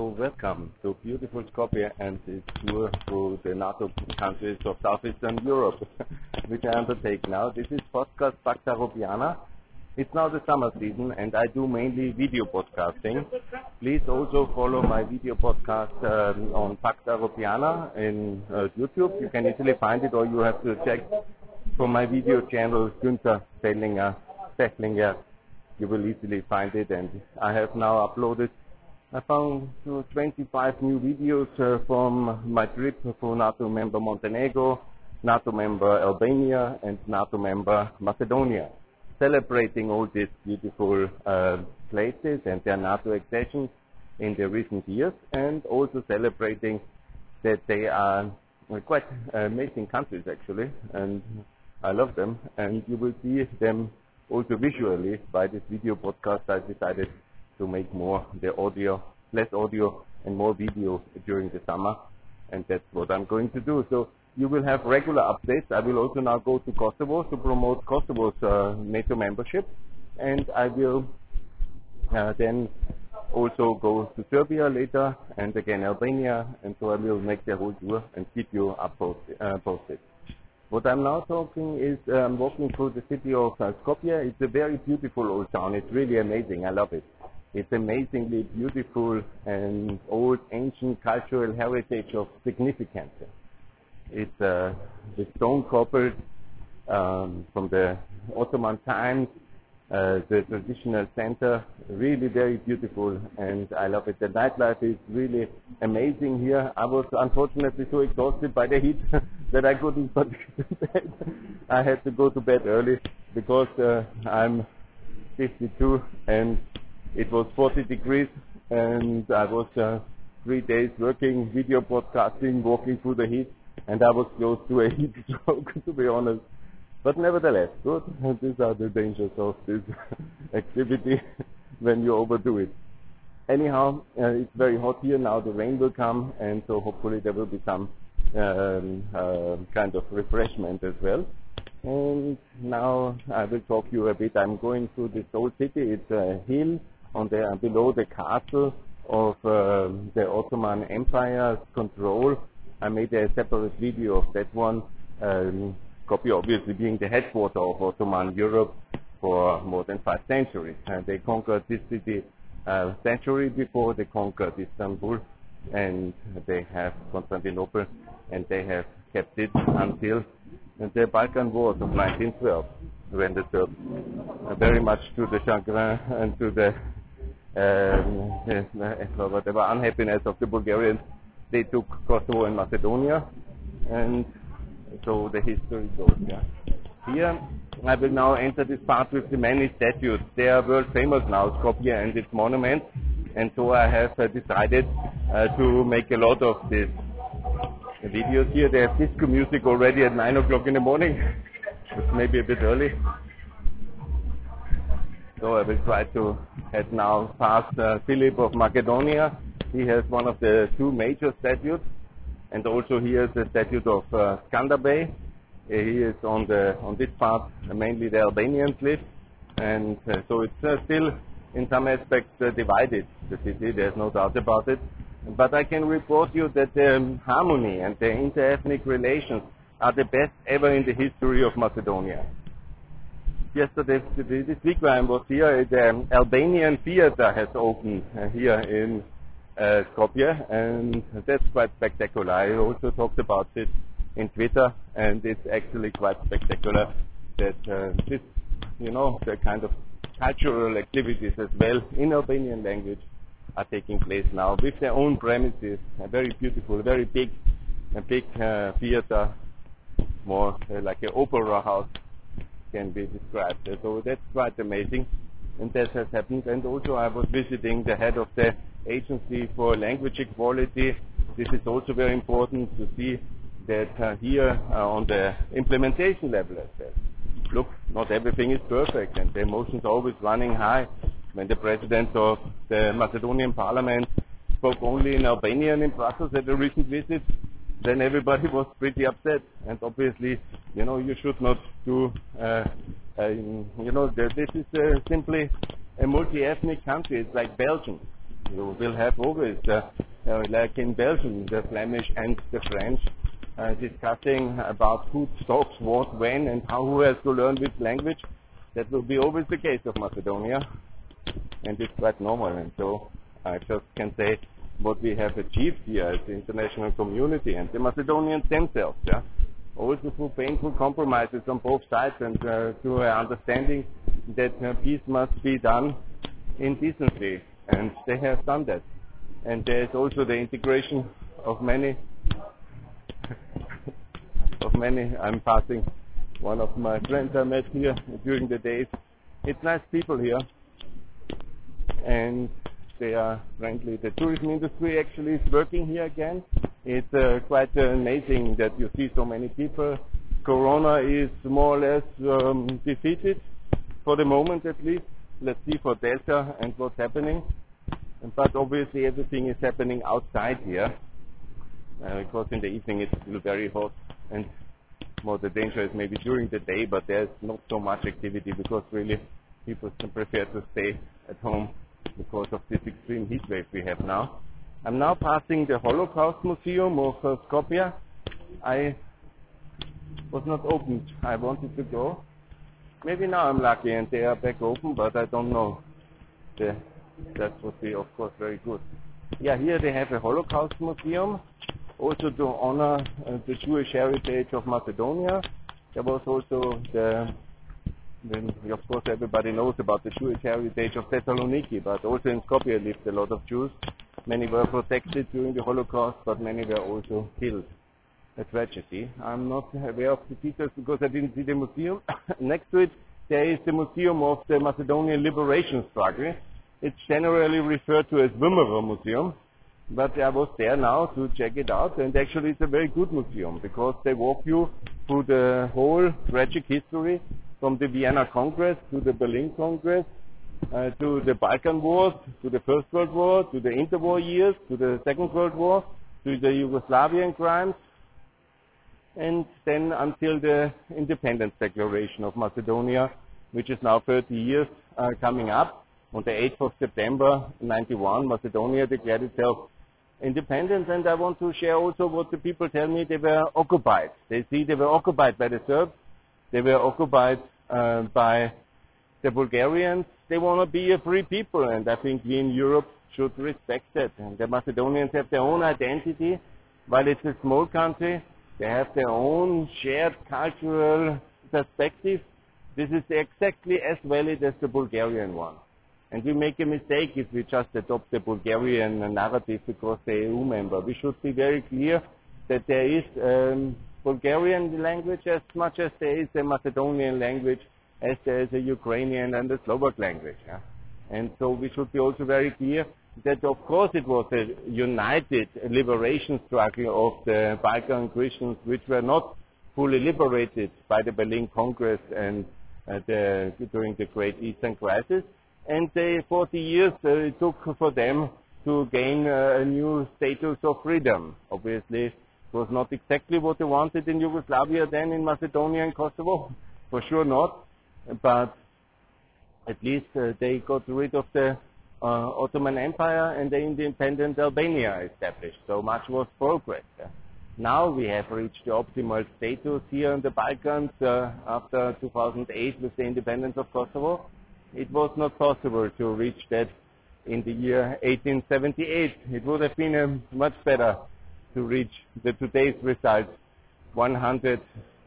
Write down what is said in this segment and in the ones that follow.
So welcome to beautiful Skopje and its tour through the NATO countries of Southeastern Europe, which I undertake now. This is podcast Pacta Europiana. It's now the summer season and I do mainly video podcasting. Please also follow my video podcast um, on Pacta Europiana in uh, YouTube. You can easily find it or you have to check from my video channel Günther Fehlinger, Fehlinger. You will easily find it and I have now uploaded I found uh, 25 new videos uh, from my trip for NATO member Montenegro, NATO member Albania, and NATO member Macedonia, celebrating all these beautiful uh, places and their NATO accessions in the recent years, and also celebrating that they are quite amazing countries actually, and I love them, and you will see them also visually by this video podcast I decided to make more the audio, less audio and more video during the summer. And that's what I'm going to do. So you will have regular updates. I will also now go to Kosovo to promote Kosovo's uh, NATO membership. And I will uh, then also go to Serbia later and again Albania. And so I will make the whole tour and keep you up uh, posted. What I'm now talking is I'm um, walking through the city of uh, Skopje. It's a very beautiful old town. It's really amazing. I love it. It's amazingly beautiful and old ancient cultural heritage of significance. It's uh, the stone coupled um, from the Ottoman times, uh, the traditional center, really very beautiful and I love it. The nightlife is really amazing here. I was unfortunately so exhausted by the heat that I couldn't bed. I had to go to bed early because uh, I'm 52 and it was 40 degrees and I was uh, three days working, video podcasting, walking through the heat, and I was close to a heat stroke, to be honest. But nevertheless, good. These are the dangers of this activity when you overdo it. Anyhow, uh, it's very hot here now. The rain will come, and so hopefully there will be some um, uh, kind of refreshment as well. And now I will talk to you a bit. I'm going through this old city. It's a hill on the below the castle of uh, the Ottoman Empire's control. I made a separate video of that one. Um, obviously being the headquarters of Ottoman Europe for more than five centuries. And they conquered this city a century before they conquered Istanbul and they have Constantinople and they have kept it until the Balkan Wars of 1912 when the Serbs, very much to the chagrin and to the um, whatever unhappiness of the Bulgarians, they took Kosovo and Macedonia, and so the history goes. Yeah. Here, I will now enter this part with the many statues. They are world famous now, Skopje and its monuments, and so I have uh, decided uh, to make a lot of these videos here. They have disco music already at 9 o'clock in the morning. it's maybe a bit early. So I will try to head now past uh, Philip of Macedonia. He has one of the two major statues, and also here is the statue of uh, Skanderbeg. Uh, he is on the on this part uh, mainly the Albanians live, and uh, so it's uh, still in some aspects uh, divided. The city, there's no doubt about it. But I can report you that the um, harmony and the inter-ethnic relations are the best ever in the history of Macedonia yesterday, this week when I was here, the Albanian theater has opened uh, here in uh, Skopje, and that's quite spectacular. I also talked about it in Twitter, and it's actually quite spectacular that uh, this, you know, the kind of cultural activities as well in Albanian language are taking place now with their own premises. A very beautiful, very big, a big uh, theater, more uh, like an opera house can be described. So that's quite amazing. And that has happened. And also I was visiting the head of the Agency for Language Equality. This is also very important to see that uh, here uh, on the implementation level as well. Look, not everything is perfect and the emotions are always running high. When the president of the Macedonian parliament spoke only in Albanian in Brussels at a recent visit, then everybody was pretty upset. And obviously, you know, you should not do, uh, uh, you know, this is uh, simply a multi-ethnic country. It's like Belgium. You will have always, uh, uh, like in Belgium, the Flemish and the French uh, discussing about who talks what, when, and how who has to learn which language. That will be always the case of Macedonia, and it's quite normal. And so I just can say what we have achieved here as the international community and the Macedonians themselves. Yeah? Also through painful compromises on both sides and uh, through an understanding that uh, peace must be done in decency. And they have done that. And there is also the integration of many of many. I'm passing one of my friends I met here during the days. It's nice people here. And they are. The tourism industry actually is working here again. It's uh, quite amazing that you see so many people. Corona is more or less um, defeated for the moment at least. Let's see for Delta and what's happening. But obviously everything is happening outside here uh, because in the evening it's still very hot and more the danger is maybe during the day, but there's not so much activity because really people prefer to stay at home because of this extreme heat wave we have now. I'm now passing the Holocaust Museum of uh, Skopje. I was not opened. I wanted to go. Maybe now I'm lucky and they are back open, but I don't know. The, that would be, of course, very good. Yeah, here they have a Holocaust Museum, also to honor uh, the Jewish heritage of Macedonia. There was also the then, of course, everybody knows about the Jewish heritage of Thessaloniki, but also in Skopje lived a lot of Jews. Many were protected during the Holocaust, but many were also killed. A tragedy. I'm not aware of the details because I didn't see the museum. Next to it, there is the Museum of the Macedonian Liberation Struggle. It's generally referred to as VMRO Museum, but I was there now to check it out, and actually it's a very good museum because they walk you through the whole tragic history from the Vienna Congress to the Berlin Congress, uh, to the Balkan Wars, to the First World War, to the interwar years, to the Second World War, to the Yugoslavian crimes, and then until the independence declaration of Macedonia, which is now 30 years uh, coming up. On the 8th of September 91, Macedonia declared itself independent, and I want to share also what the people tell me they were occupied. They see they were occupied by the Serbs, they were occupied uh, by the Bulgarians. They want to be a free people, and I think we in Europe should respect that. And the Macedonians have their own identity. While it's a small country, they have their own shared cultural perspective. This is exactly as valid as the Bulgarian one. And we make a mistake if we just adopt the Bulgarian narrative because they're EU member. We should be very clear that there is um, Bulgarian language as much as there is a Macedonian language, as there is a Ukrainian and a Slovak language. Yeah? And so we should be also very clear that of course it was a united liberation struggle of the Balkan Christians which were not fully liberated by the Berlin Congress and uh, the, during the Great Eastern Crisis. And the 40 years uh, it took for them to gain uh, a new status of freedom. Obviously, was not exactly what they wanted in Yugoslavia then in Macedonia and Kosovo, for sure not. But at least uh, they got rid of the uh, Ottoman Empire and the independent Albania established. So much was progress. Uh, now we have reached the optimal status here in the Balkans uh, after 2008 with the independence of Kosovo. It was not possible to reach that in the year 1878. It would have been a much better to reach the today's result 100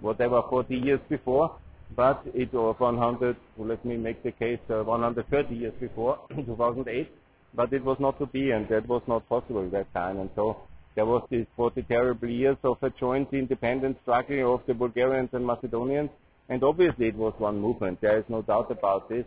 whatever 40 years before but it was 100 let me make the case uh, 130 years before 2008 but it was not to be and that was not possible at that time. And so there was these 40 terrible years of a joint independent struggle of the Bulgarians and Macedonians and obviously it was one movement there is no doubt about this.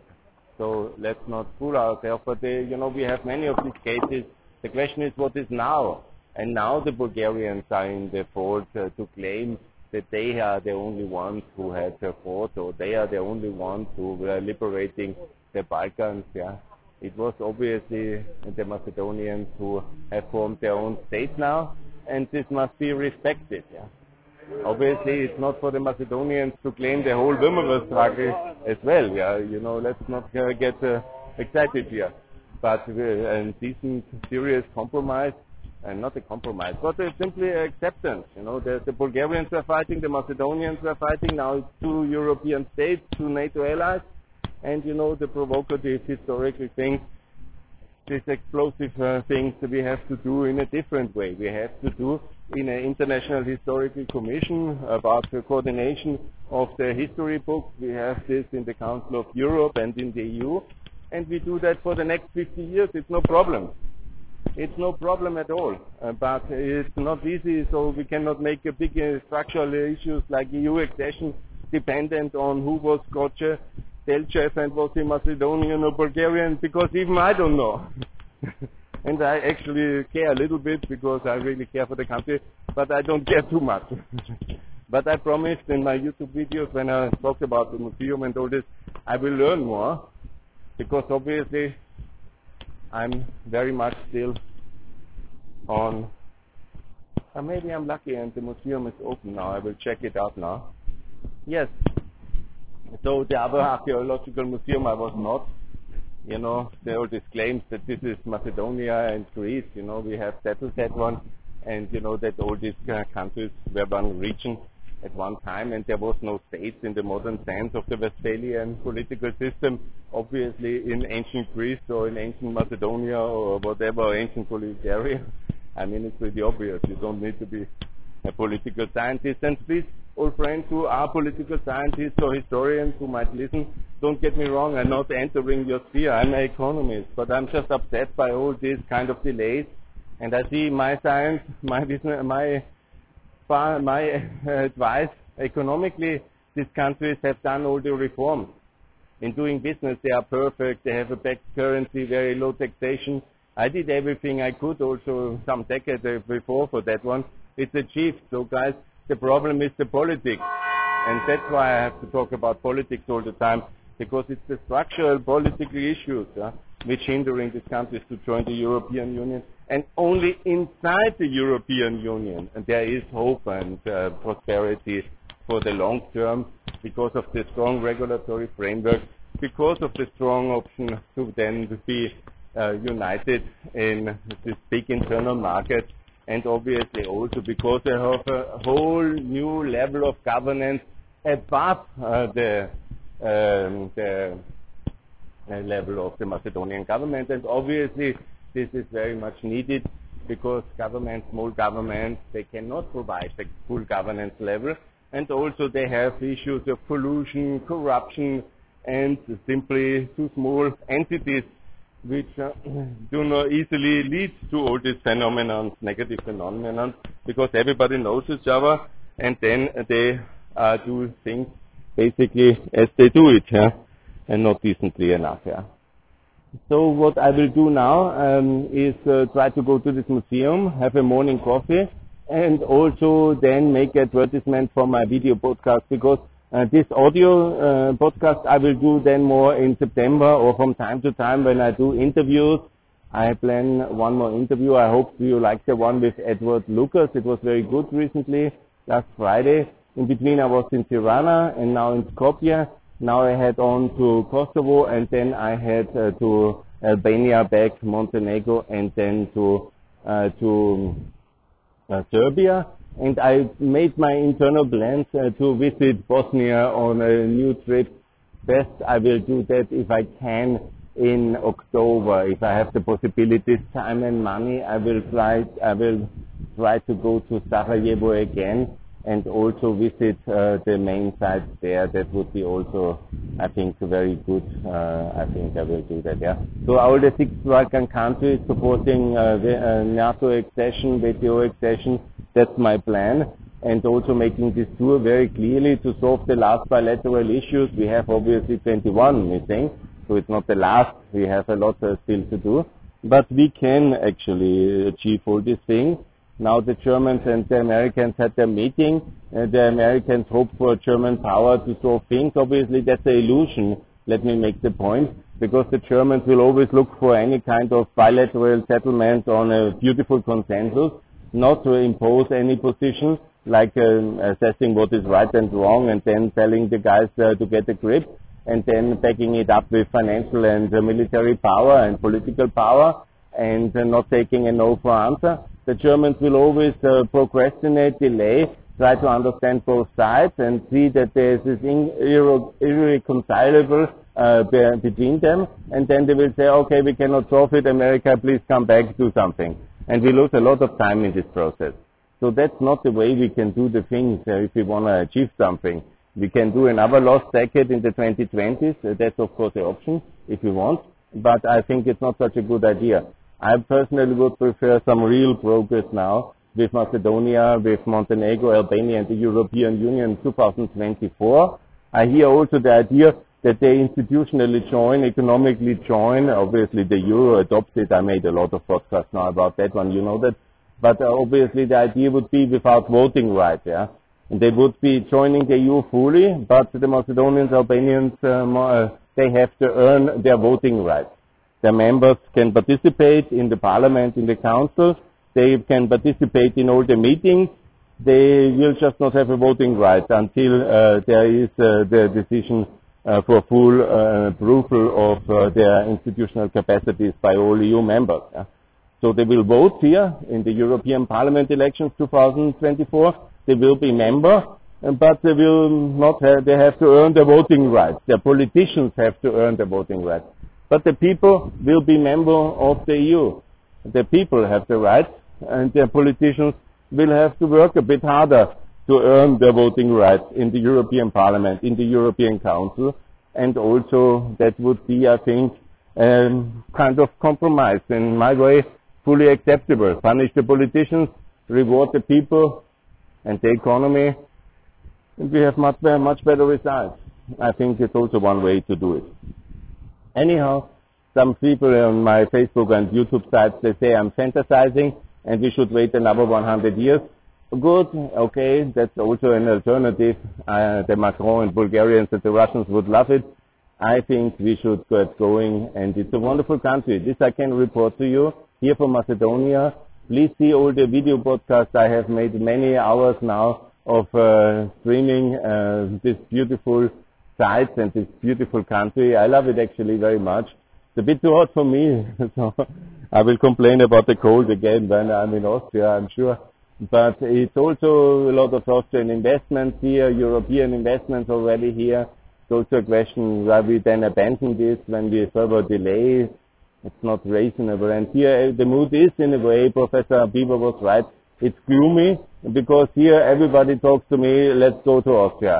So let's not fool ourselves but uh, you know we have many of these cases. The question is what is now and now the Bulgarians are in the fault uh, to claim that they are the only ones who had fought or they are the only ones who were liberating the Balkans. Yeah. It was obviously the Macedonians who have formed their own state now and this must be respected. Yeah. Obviously, it's not for the Macedonians to claim the whole VMRO struggle as well. Yeah, you know, let's not uh, get uh, excited here. but uh, a decent, serious compromise, and not a compromise, but a simply acceptance. You know, the, the Bulgarians were fighting, the Macedonians were fighting. Now two European states, two NATO allies, and you know the provocative historical things these explosive uh, things we have to do in a different way. We have to do in an international historical commission about the coordination of the history books. We have this in the Council of Europe and in the EU, and we do that for the next 50 years. It's no problem. It's no problem at all, uh, but it's not easy, so we cannot make a big uh, structural issues like EU accession dependent on who was Gotse Delchev and was he Macedonian or Bulgarian because even I don't know. and I actually care a little bit because I really care for the country, but I don't care too much. but I promised in my YouTube videos when I talked about the museum and all this, I will learn more because obviously I'm very much still on. Uh, maybe I'm lucky and the museum is open now. I will check it out now. Yes, so the other archaeological museum I was not. You know, there all these claims that this is Macedonia and Greece. You know, we have settled that one, and you know that all these uh, countries were one region at one time, and there was no states in the modern sense of the Westphalian political system. Obviously, in ancient Greece or in ancient Macedonia or whatever, ancient Bulgaria. I mean, it's pretty obvious. You don't need to be a political scientist. And please all friends who are political scientists or historians who might listen, don't get me wrong, I'm not entering your sphere. I'm an economist, but I'm just upset by all these kind of delays. And I see my science, my business, my my advice economically, these countries have done all the reforms. In doing business, they are perfect. They have a backed currency, very low taxation. I did everything I could also some decades before for that one. It's achieved. So guys, the problem is the politics. And that's why I have to talk about politics all the time, because it's the structural political issues uh, which hindering these countries to join the European Union. And only inside the European Union there is hope and uh, prosperity for the long term because of the strong regulatory framework, because of the strong option to then be uh, united in this big internal market and obviously also because they have a whole new level of governance above uh, the, um, the level of the Macedonian government. And obviously this is very much needed because governments, small governments, they cannot provide the full governance level. And also they have issues of pollution, corruption, and simply too small entities which uh, do not easily lead to all these phenomena, negative phenomena, because everybody knows each other, and then they uh, do things basically as they do it, yeah, and not decently enough. Yeah. So what I will do now um, is uh, try to go to this museum, have a morning coffee, and also then make advertisement for my video podcast because uh, this audio uh, podcast I will do then more in September or from time to time when I do interviews. I plan one more interview. I hope you like the one with Edward Lucas. It was very good recently, last Friday. In between I was in Tirana and now in Skopje. Now I head on to Kosovo and then I head uh, to Albania, back Montenegro and then to uh, to uh, Serbia and I made my internal plans uh, to visit Bosnia on a new trip. Best I will do that if I can in October. If I have the possibilities, time and money, I will try, I will try to go to Sarajevo again and also visit uh, the main sites there. That would be also, I think, very good. Uh, I think I will do that, yeah. So all the six Balkan countries supporting uh, the, uh, NATO accession, WTO accession, that's my plan. And also making this tour very clearly to solve the last bilateral issues. We have obviously 21 missing, so it's not the last. We have a lot uh, still to do. But we can actually achieve all these things. Now the Germans and the Americans had their meeting. Uh, the Americans hope for German power to solve things. Obviously that's an illusion. Let me make the point. Because the Germans will always look for any kind of bilateral settlement on a beautiful consensus not to impose any position, like um, assessing what is right and wrong and then telling the guys uh, to get a grip. and then backing it up with financial and uh, military power and political power and uh, not taking a no for answer. The Germans will always uh, procrastinate, delay, try to understand both sides and see that there is this irre- irreconcilable uh, between them, and then they will say, okay, we cannot solve it, America, please come back, do something. And we lose a lot of time in this process. So that's not the way we can do the things uh, if we want to achieve something. We can do another lost decade in the 2020s. Uh, that's of course an option if we want, but I think it's not such a good idea. I personally would prefer some real progress now with Macedonia, with Montenegro, Albania and the European Union 2024. I hear also the idea that they institutionally join, economically join. Obviously the euro adopted. I made a lot of podcasts now about that one, you know that. But uh, obviously the idea would be without voting rights, yeah. And they would be joining the EU fully, but the Macedonians, Albanians, um, uh, they have to earn their voting rights. Their members can participate in the parliament, in the council. They can participate in all the meetings. They will just not have a voting right until uh, there is uh, the decision uh, for full uh, approval of uh, their institutional capacities by all EU members. Yeah. So they will vote here in the European Parliament elections 2024. They will be member, but they will not have, they have to earn the voting rights. Their politicians have to earn the voting rights. But the people will be member of the EU. The people have the right, and the politicians will have to work a bit harder to earn their voting rights in the European Parliament, in the European Council, and also that would be, I think, kind of compromise in my way, fully acceptable. Punish the politicians, reward the people and the economy, and we have much, much better results. I think it's also one way to do it. Anyhow, some people on my Facebook and YouTube sites, they say I'm fantasizing and we should wait another 100 years. Good, okay, that's also an alternative. Uh, the Macron and Bulgarians and the Russians would love it. I think we should get going and it's a wonderful country. This I can report to you here from Macedonia. Please see all the video podcasts. I have made many hours now of uh, streaming uh, this beautiful and this beautiful country. I love it actually very much. It's a bit too hot for me, so I will complain about the cold again when I'm in Austria, I'm sure. But it's also a lot of Austrian investments here, European investments already here. It's also a question why we then abandon this when we further delay. It's not reasonable. And here uh, the mood is in a way, Professor Bieber was right, it's gloomy because here everybody talks to me, let's go to Austria.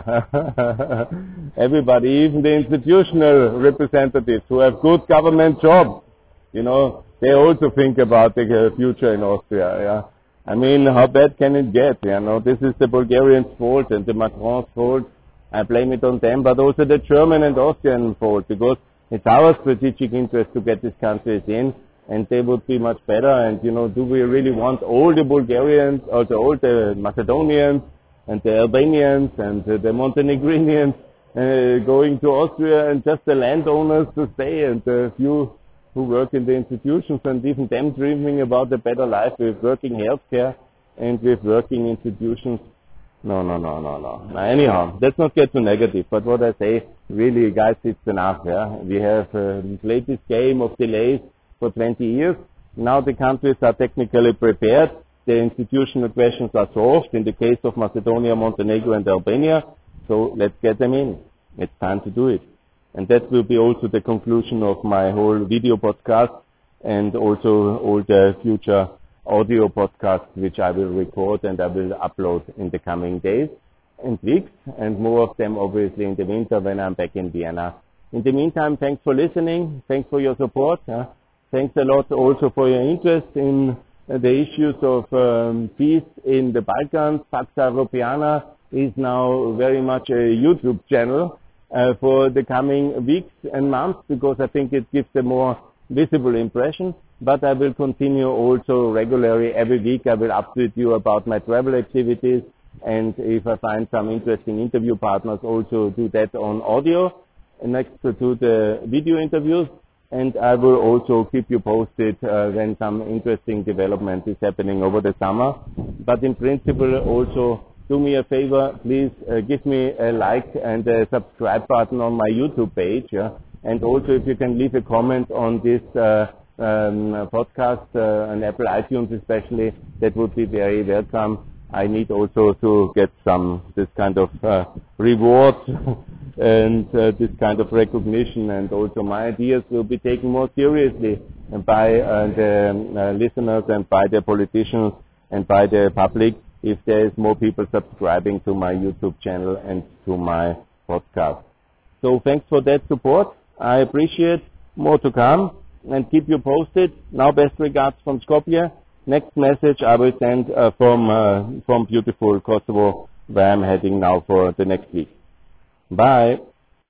everybody, even the institutional representatives who have good government jobs, you know, they also think about the future in Austria. Yeah. I mean, how bad can it get? You know, this is the Bulgarians' fault and the Macron's fault. I blame it on them, but also the German and Austrian fault because it's our strategic interest to get these countries in and they would be much better. And you know, do we really want all the Bulgarians, also all the Macedonians, and the Albanians, and the Montenegrinians uh, going to Austria, and just the landowners to stay, and the few who work in the institutions, and even them dreaming about a better life with working healthcare and with working institutions. No, no, no, no, no. Anyhow, let's not get too negative. But what I say, really, guys, it's enough. Yeah, we have uh, played this game of delays for 20 years. Now the countries are technically prepared. The institutional questions are solved in the case of Macedonia, Montenegro and Albania. So let's get them in. It's time to do it. And that will be also the conclusion of my whole video podcast and also all the future audio podcasts which I will record and I will upload in the coming days and weeks and more of them obviously in the winter when I'm back in Vienna. In the meantime, thanks for listening. Thanks for your support. Thanks a lot also for your interest in the issues of um, peace in the Balkans. Pax Europiana is now very much a YouTube channel uh, for the coming weeks and months because I think it gives a more visible impression. But I will continue also regularly every week. I will update you about my travel activities and if I find some interesting interview partners, also do that on audio next to the video interviews and I will also keep you posted uh, when some interesting development is happening over the summer. But in principle, also do me a favor, please uh, give me a like and a subscribe button on my YouTube page. Yeah? And also, if you can leave a comment on this uh, um, podcast uh, on Apple iTunes, especially, that would be very welcome. I need also to get some this kind of uh, reward and uh, this kind of recognition, and also my ideas will be taken more seriously by uh, the uh, listeners and by the politicians and by the public if there is more people subscribing to my YouTube channel and to my podcast. So thanks for that support. I appreciate more to come and keep you posted. Now best regards from Skopje. Next message I will send uh, from uh, from beautiful Kosovo where I'm heading now for the next week. Bye.